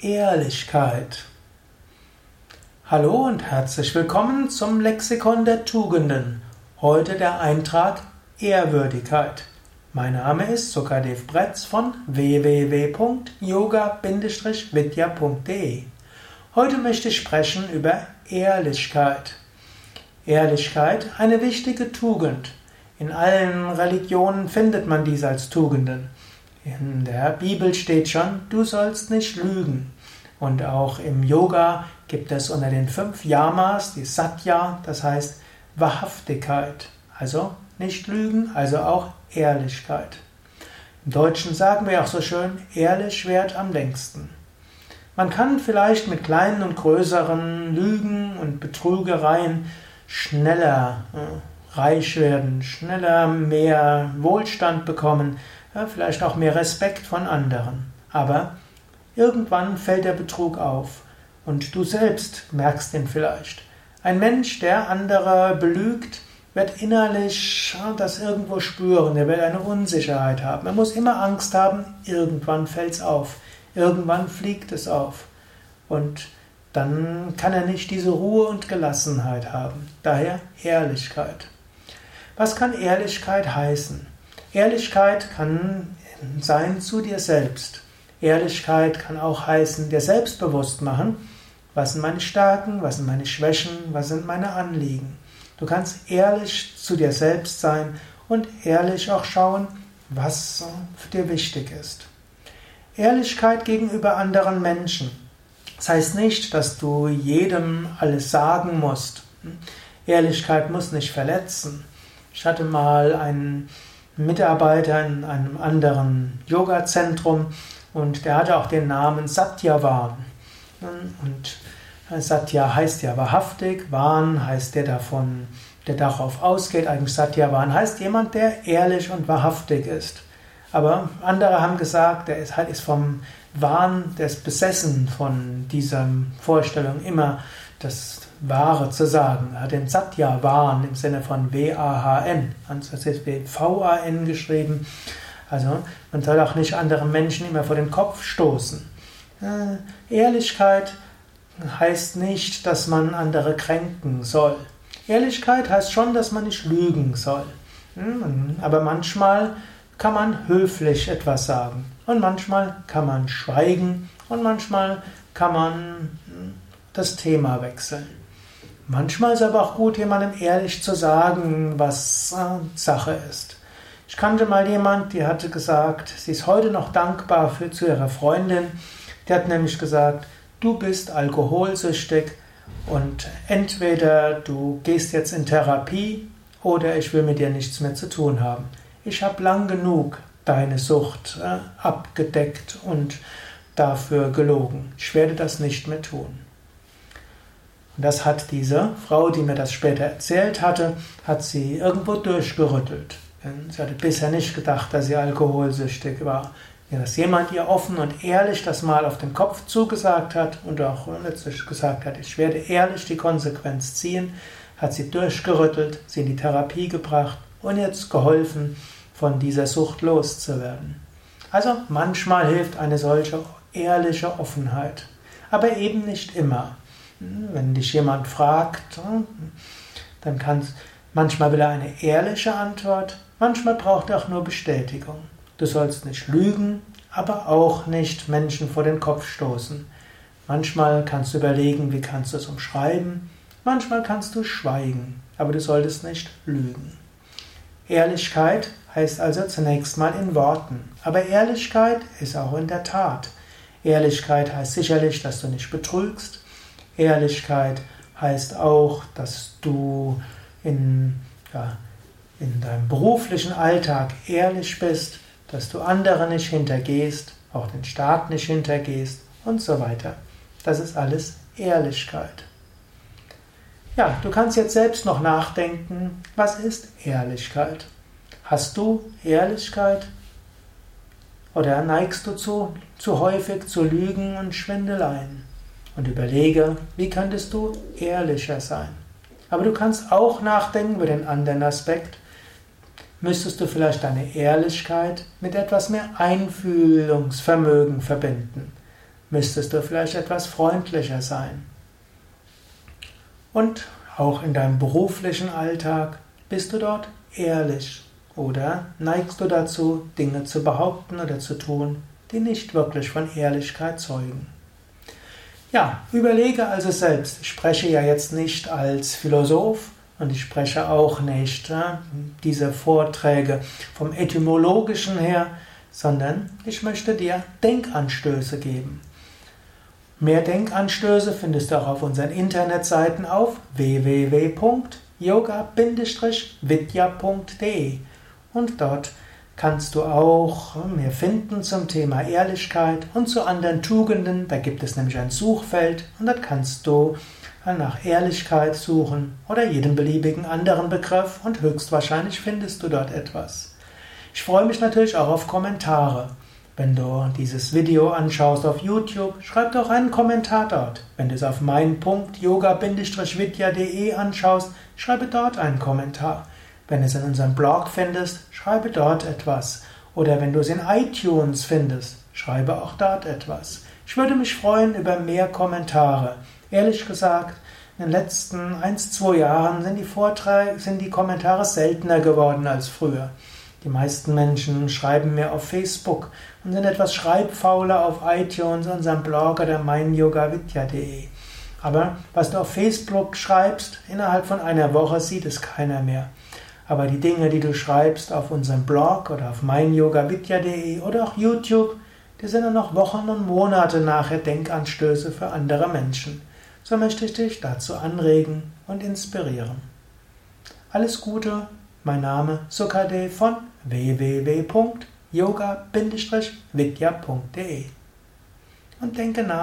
Ehrlichkeit. Hallo und herzlich willkommen zum Lexikon der Tugenden. Heute der Eintrag Ehrwürdigkeit. Mein Name ist Sukadev Bretz von www.yoga-vidya.de. Heute möchte ich sprechen über Ehrlichkeit. Ehrlichkeit, eine wichtige Tugend. In allen Religionen findet man dies als Tugenden. In der Bibel steht schon, du sollst nicht lügen. Und auch im Yoga gibt es unter den fünf Yamas die Satya, das heißt Wahrhaftigkeit. Also nicht lügen, also auch Ehrlichkeit. Im Deutschen sagen wir auch so schön, ehrlich währt am längsten. Man kann vielleicht mit kleinen und größeren Lügen und Betrügereien schneller äh, reich werden, schneller mehr Wohlstand bekommen, ja, vielleicht auch mehr Respekt von anderen. Aber irgendwann fällt der Betrug auf und du selbst merkst ihn vielleicht. Ein Mensch, der andere belügt, wird innerlich das irgendwo spüren, er wird eine Unsicherheit haben. Er muss immer Angst haben, irgendwann fällt es auf, irgendwann fliegt es auf. Und dann kann er nicht diese Ruhe und Gelassenheit haben. Daher Ehrlichkeit. Was kann Ehrlichkeit heißen? Ehrlichkeit kann sein zu dir selbst. Ehrlichkeit kann auch heißen, dir selbstbewusst machen, was sind meine Stärken, was sind meine Schwächen, was sind meine Anliegen. Du kannst ehrlich zu dir selbst sein und ehrlich auch schauen, was für dir wichtig ist. Ehrlichkeit gegenüber anderen Menschen. Das heißt nicht, dass du jedem alles sagen musst. Ehrlichkeit muss nicht verletzen. Ich hatte mal einen Mitarbeiter in einem anderen Yoga-Zentrum und der hatte auch den Namen Satyavan. Und Satya heißt ja wahrhaftig, Van heißt der davon, der darauf ausgeht. Eigentlich Satyavan heißt jemand, der ehrlich und wahrhaftig ist. Aber andere haben gesagt, der ist halt ist vom Wahn, der ist besessen von dieser Vorstellung, immer das Wahre zu sagen. Er hat den Satya Vahn im Sinne von W-A-H-N, das ist V-A-N geschrieben. Also man soll auch nicht anderen Menschen immer vor den Kopf stoßen. Äh, Ehrlichkeit heißt nicht, dass man andere kränken soll. Ehrlichkeit heißt schon, dass man nicht lügen soll. Hm, aber manchmal kann man höflich etwas sagen und manchmal kann man schweigen und manchmal kann man hm, das Thema wechseln. Manchmal ist es aber auch gut, jemandem ehrlich zu sagen, was äh, Sache ist. Ich kannte mal jemand, die hatte gesagt, sie ist heute noch dankbar für, zu ihrer Freundin. Die hat nämlich gesagt, du bist alkoholsüchtig und entweder du gehst jetzt in Therapie oder ich will mit dir nichts mehr zu tun haben. Ich habe lang genug deine Sucht äh, abgedeckt und dafür gelogen. Ich werde das nicht mehr tun. Und das hat diese Frau, die mir das später erzählt hatte, hat sie irgendwo durchgerüttelt. Sie hatte bisher nicht gedacht, dass sie alkoholsüchtig war. Dass jemand ihr offen und ehrlich das mal auf den Kopf zugesagt hat und auch letztlich gesagt hat, ich werde ehrlich die Konsequenz ziehen, hat sie durchgerüttelt, sie in die Therapie gebracht und jetzt geholfen, von dieser Sucht loszuwerden. Also manchmal hilft eine solche ehrliche Offenheit, aber eben nicht immer. Wenn dich jemand fragt, dann kannst manchmal will er eine ehrliche Antwort, manchmal braucht er auch nur Bestätigung. Du sollst nicht lügen, aber auch nicht Menschen vor den Kopf stoßen. Manchmal kannst du überlegen, wie kannst du es umschreiben, manchmal kannst du schweigen, aber du solltest nicht lügen. Ehrlichkeit heißt also zunächst mal in Worten, aber Ehrlichkeit ist auch in der Tat. Ehrlichkeit heißt sicherlich, dass du nicht betrügst, Ehrlichkeit heißt auch, dass du in, ja, in deinem beruflichen Alltag ehrlich bist, dass du andere nicht hintergehst, auch den Staat nicht hintergehst und so weiter. Das ist alles Ehrlichkeit. Ja, du kannst jetzt selbst noch nachdenken, was ist Ehrlichkeit? Hast du Ehrlichkeit? Oder neigst du zu, zu häufig zu Lügen und Schwindeleien? Und überlege, wie könntest du ehrlicher sein. Aber du kannst auch nachdenken über den anderen Aspekt. Müsstest du vielleicht deine Ehrlichkeit mit etwas mehr Einfühlungsvermögen verbinden? müsstest du vielleicht etwas freundlicher sein. Und auch in deinem beruflichen Alltag bist du dort ehrlich oder neigst du dazu, Dinge zu behaupten oder zu tun, die nicht wirklich von Ehrlichkeit zeugen. Ja, überlege also selbst. Ich spreche ja jetzt nicht als Philosoph und ich spreche auch nicht äh, diese Vorträge vom etymologischen her, sondern ich möchte dir Denkanstöße geben. Mehr Denkanstöße findest du auch auf unseren Internetseiten auf www.yoga-vidya.de und dort kannst du auch mehr finden zum Thema Ehrlichkeit und zu anderen Tugenden. Da gibt es nämlich ein Suchfeld und dort kannst du nach Ehrlichkeit suchen oder jeden beliebigen anderen Begriff und höchstwahrscheinlich findest du dort etwas. Ich freue mich natürlich auch auf Kommentare. Wenn du dieses Video anschaust auf YouTube, schreib doch einen Kommentar dort. Wenn du es auf mein.yoga-vidya.de anschaust, schreibe dort einen Kommentar. Wenn du es in unserem Blog findest, schreibe dort etwas. Oder wenn du es in iTunes findest, schreibe auch dort etwas. Ich würde mich freuen über mehr Kommentare. Ehrlich gesagt, in den letzten ein, zwei Jahren sind die Vorträge, sind die Kommentare seltener geworden als früher. Die meisten Menschen schreiben mir auf Facebook und sind etwas schreibfauler auf iTunes, unserem Blog oder meinyogavidya.de. Aber was du auf Facebook schreibst, innerhalb von einer Woche sieht es keiner mehr. Aber die Dinge, die du schreibst auf unserem Blog oder auf meinyogavidya.de oder auch YouTube, die sind dann noch Wochen und Monate nachher Denkanstöße für andere Menschen. So möchte ich dich dazu anregen und inspirieren. Alles Gute, mein Name Sukade von www.yoga-vidya.de und denke nach